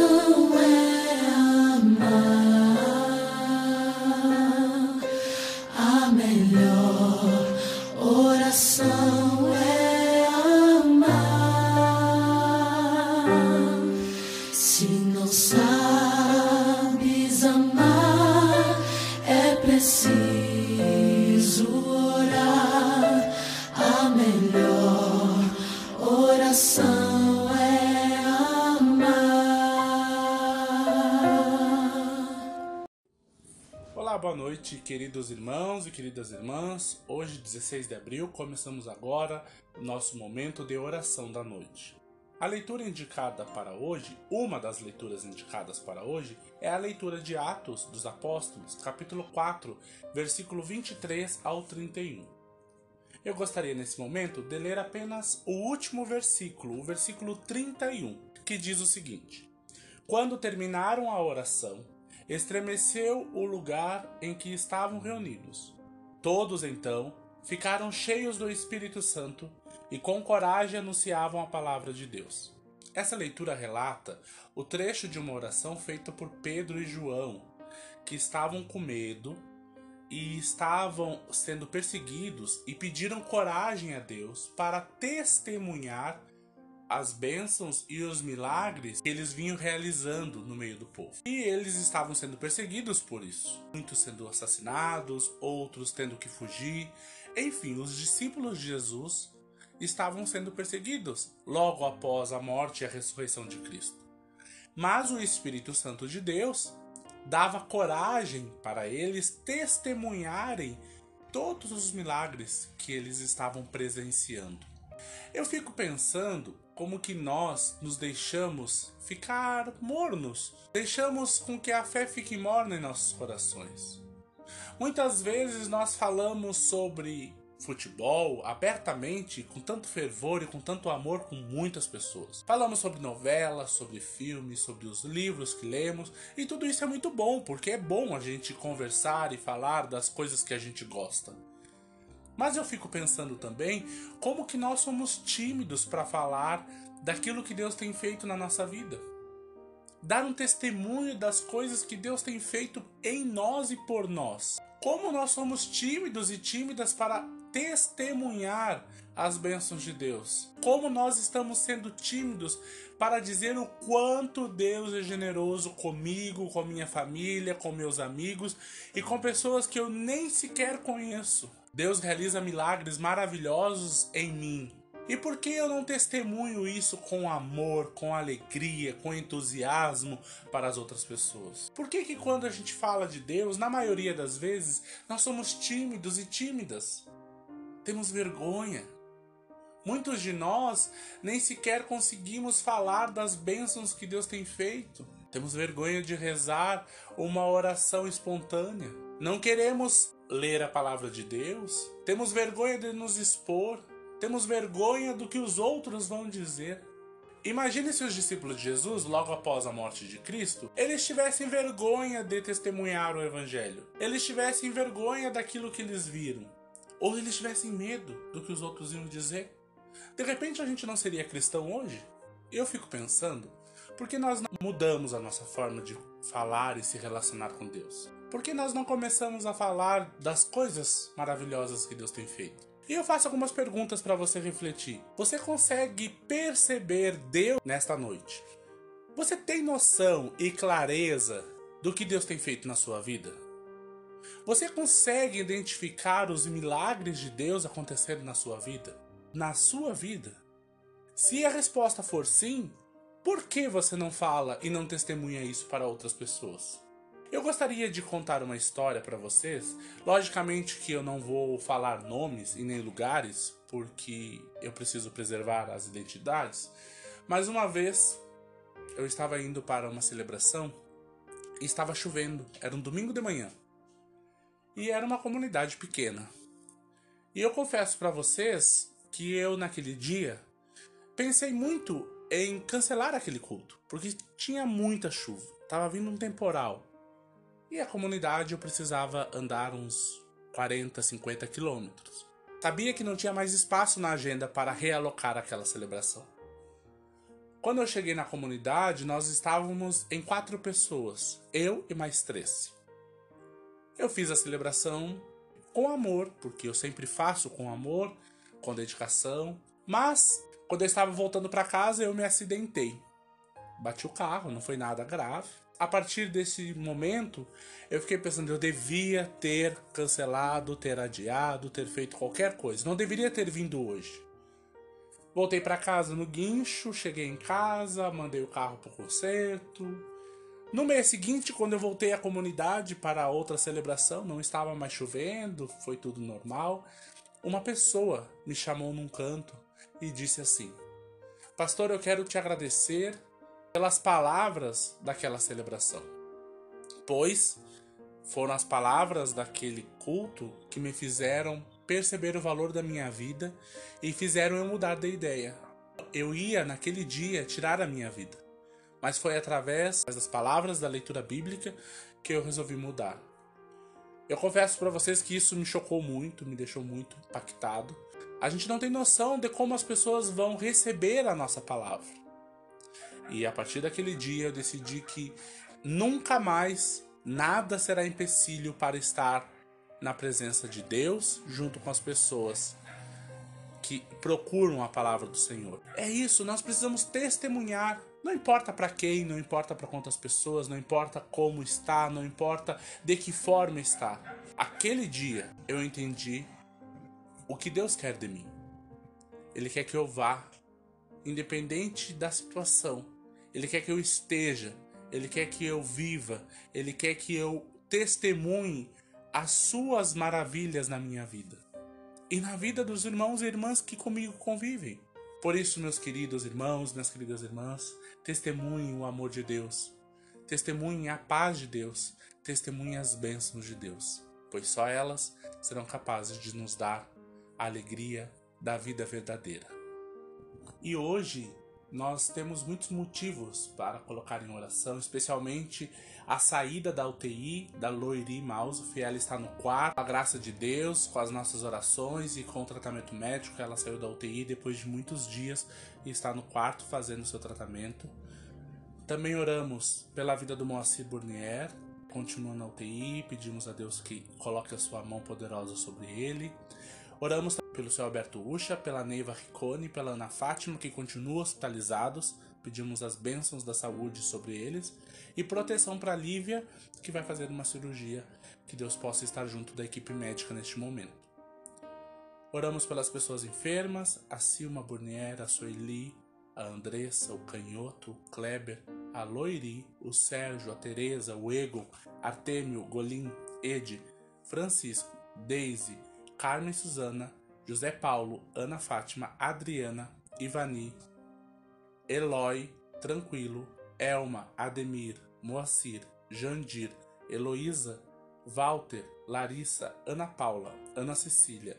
Oração boa noite, queridos irmãos e queridas irmãs. Hoje, 16 de abril, começamos agora nosso momento de oração da noite. A leitura indicada para hoje, uma das leituras indicadas para hoje, é a leitura de Atos dos Apóstolos, capítulo 4, versículo 23 ao 31. Eu gostaria nesse momento de ler apenas o último versículo, o versículo 31, que diz o seguinte: Quando terminaram a oração, estremeceu o lugar em que estavam reunidos. Todos então ficaram cheios do Espírito Santo e com coragem anunciavam a palavra de Deus. Essa leitura relata o trecho de uma oração feita por Pedro e João, que estavam com medo e estavam sendo perseguidos e pediram coragem a Deus para testemunhar as bênçãos e os milagres que eles vinham realizando no meio do povo. E eles estavam sendo perseguidos por isso. Muitos sendo assassinados, outros tendo que fugir. Enfim, os discípulos de Jesus estavam sendo perseguidos logo após a morte e a ressurreição de Cristo. Mas o Espírito Santo de Deus dava coragem para eles testemunharem todos os milagres que eles estavam presenciando. Eu fico pensando como que nós nos deixamos ficar mornos, deixamos com que a fé fique morna em nossos corações. Muitas vezes nós falamos sobre futebol abertamente, com tanto fervor e com tanto amor com muitas pessoas. Falamos sobre novelas, sobre filmes, sobre os livros que lemos, e tudo isso é muito bom, porque é bom a gente conversar e falar das coisas que a gente gosta. Mas eu fico pensando também como que nós somos tímidos para falar daquilo que Deus tem feito na nossa vida. Dar um testemunho das coisas que Deus tem feito em nós e por nós. Como nós somos tímidos e tímidas para testemunhar as bênçãos de Deus. Como nós estamos sendo tímidos para dizer o quanto Deus é generoso comigo, com minha família, com meus amigos e com pessoas que eu nem sequer conheço. Deus realiza milagres maravilhosos em mim. E por que eu não testemunho isso com amor, com alegria, com entusiasmo para as outras pessoas? Por que que quando a gente fala de Deus, na maioria das vezes, nós somos tímidos e tímidas? Temos vergonha. Muitos de nós nem sequer conseguimos falar das bênçãos que Deus tem feito. Temos vergonha de rezar uma oração espontânea. Não queremos ler a palavra de Deus. Temos vergonha de nos expor. Temos vergonha do que os outros vão dizer. Imagine se os discípulos de Jesus, logo após a morte de Cristo, eles tivessem vergonha de testemunhar o Evangelho. Eles tivessem vergonha daquilo que eles viram. Ou eles tivessem medo do que os outros iam dizer. De repente a gente não seria cristão hoje? Eu fico pensando, por que nós não mudamos a nossa forma de falar e se relacionar com Deus? Por que nós não começamos a falar das coisas maravilhosas que Deus tem feito? E eu faço algumas perguntas para você refletir. Você consegue perceber Deus nesta noite? Você tem noção e clareza do que Deus tem feito na sua vida? Você consegue identificar os milagres de Deus acontecendo na sua vida? Na sua vida? Se a resposta for sim, por que você não fala e não testemunha isso para outras pessoas? Eu gostaria de contar uma história para vocês. Logicamente que eu não vou falar nomes e nem lugares, porque eu preciso preservar as identidades. Mas uma vez eu estava indo para uma celebração e estava chovendo. Era um domingo de manhã. E era uma comunidade pequena. E eu confesso para vocês que eu naquele dia pensei muito em cancelar aquele culto, porque tinha muita chuva, estava vindo um temporal. E a comunidade eu precisava andar uns 40, 50 quilômetros. Sabia que não tinha mais espaço na agenda para realocar aquela celebração. Quando eu cheguei na comunidade, nós estávamos em quatro pessoas, eu e mais três. Eu fiz a celebração com amor, porque eu sempre faço com amor, com dedicação. Mas quando eu estava voltando para casa, eu me acidentei. Bati o carro, não foi nada grave. A partir desse momento, eu fiquei pensando, eu devia ter cancelado, ter adiado, ter feito qualquer coisa. Não deveria ter vindo hoje. Voltei para casa no guincho, cheguei em casa, mandei o carro pro conserto. No mês seguinte, quando eu voltei à comunidade para outra celebração, não estava mais chovendo, foi tudo normal. Uma pessoa me chamou num canto e disse assim: Pastor, eu quero te agradecer pelas palavras daquela celebração, pois foram as palavras daquele culto que me fizeram perceber o valor da minha vida e fizeram eu mudar de ideia. Eu ia naquele dia tirar a minha vida, mas foi através das palavras da leitura bíblica que eu resolvi mudar. Eu confesso para vocês que isso me chocou muito, me deixou muito impactado. A gente não tem noção de como as pessoas vão receber a nossa palavra. E a partir daquele dia eu decidi que nunca mais nada será empecilho para estar na presença de Deus junto com as pessoas que procuram a palavra do Senhor. É isso, nós precisamos testemunhar. Não importa para quem, não importa para quantas pessoas, não importa como está, não importa de que forma está. Aquele dia eu entendi o que Deus quer de mim. Ele quer que eu vá, independente da situação. Ele quer que eu esteja, ele quer que eu viva, ele quer que eu testemunhe as suas maravilhas na minha vida. E na vida dos irmãos e irmãs que comigo convivem. Por isso, meus queridos irmãos, minhas queridas irmãs, testemunhem o amor de Deus, testemunhem a paz de Deus, testemunhem as bênçãos de Deus, pois só elas serão capazes de nos dar a alegria da vida verdadeira. E hoje nós temos muitos motivos para colocar em oração, especialmente a saída da UTI da Loiri Mouse. Ela está no quarto, com a graça de Deus, com as nossas orações e com o tratamento médico. Ela saiu da UTI depois de muitos dias e está no quarto fazendo seu tratamento. Também oramos pela vida do Moacir Burnier, continua na UTI, pedimos a Deus que coloque a sua mão poderosa sobre ele. Oramos pelo seu Alberto Ucha, pela Neiva Riccone, pela Ana Fátima, que continuam hospitalizados. Pedimos as bênçãos da saúde sobre eles. E proteção para Lívia, que vai fazer uma cirurgia. Que Deus possa estar junto da equipe médica neste momento. Oramos pelas pessoas enfermas, a Silma Burnier, a Sueli, a Andressa, o Canhoto, o Kleber, a Loiri, o Sérgio, a Teresa, o Egon, Artêmio, Golim, Ed, Francisco, Daisy, Carmen Suzana, José Paulo, Ana Fátima, Adriana, Ivani, Eloy, Tranquilo, Elma, Ademir, Moacir, Jandir, Heloísa, Walter, Larissa, Ana Paula, Ana Cecília,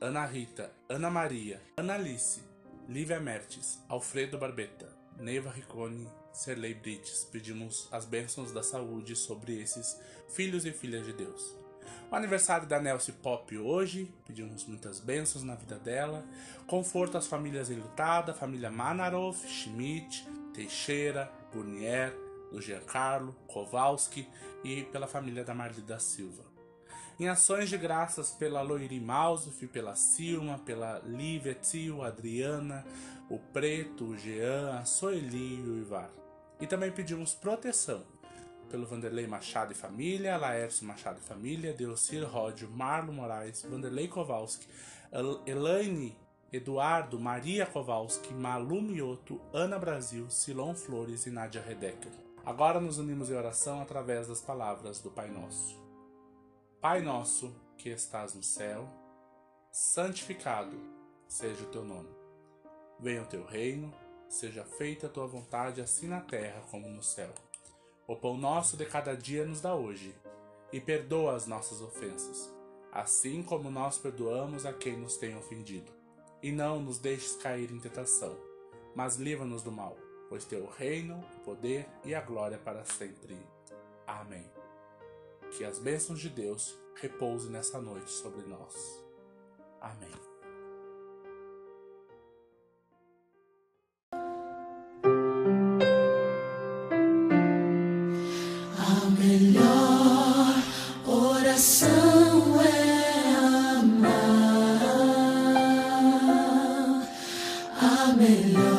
Ana Rita, Ana Maria, Ana Alice, Lívia Mertes, Alfredo Barbeta, Neiva Riccone, Serlei Brites. Pedimos as bênçãos da saúde sobre esses filhos e filhas de Deus. O aniversário da Nelcy Pop hoje, pedimos muitas bênçãos na vida dela. Conforto às famílias enlutadas, família Manaroff, Schmidt, Teixeira, Burnier, do Giancarlo, Kowalski e pela família da Marli da Silva. Em ações de graças pela Loiri Mausuf, pela Silma, pela Lívia Tio, Adriana, o Preto, o Jean, a Soeli e o Ivar. E também pedimos proteção pelo Vanderlei Machado e Família, Laércio Machado e Família, Deocir Ródio, Marlon Moraes, Vanderlei Kowalski, Elaine Eduardo, Maria Kowalski, Malu Mioto, Ana Brasil, Silon Flores e Nádia Redecker. Agora nos unimos em oração através das palavras do Pai Nosso. Pai nosso que estás no céu, santificado seja o teu nome. Venha o teu reino, seja feita a tua vontade, assim na terra como no céu. O pão nosso de cada dia nos dá hoje, e perdoa as nossas ofensas, assim como nós perdoamos a quem nos tem ofendido. E não nos deixes cair em tentação, mas livra-nos do mal, pois teu reino, o poder e a glória para sempre. Amém. Que as bênçãos de Deus repousem nessa noite sobre nós. Amém. coming on.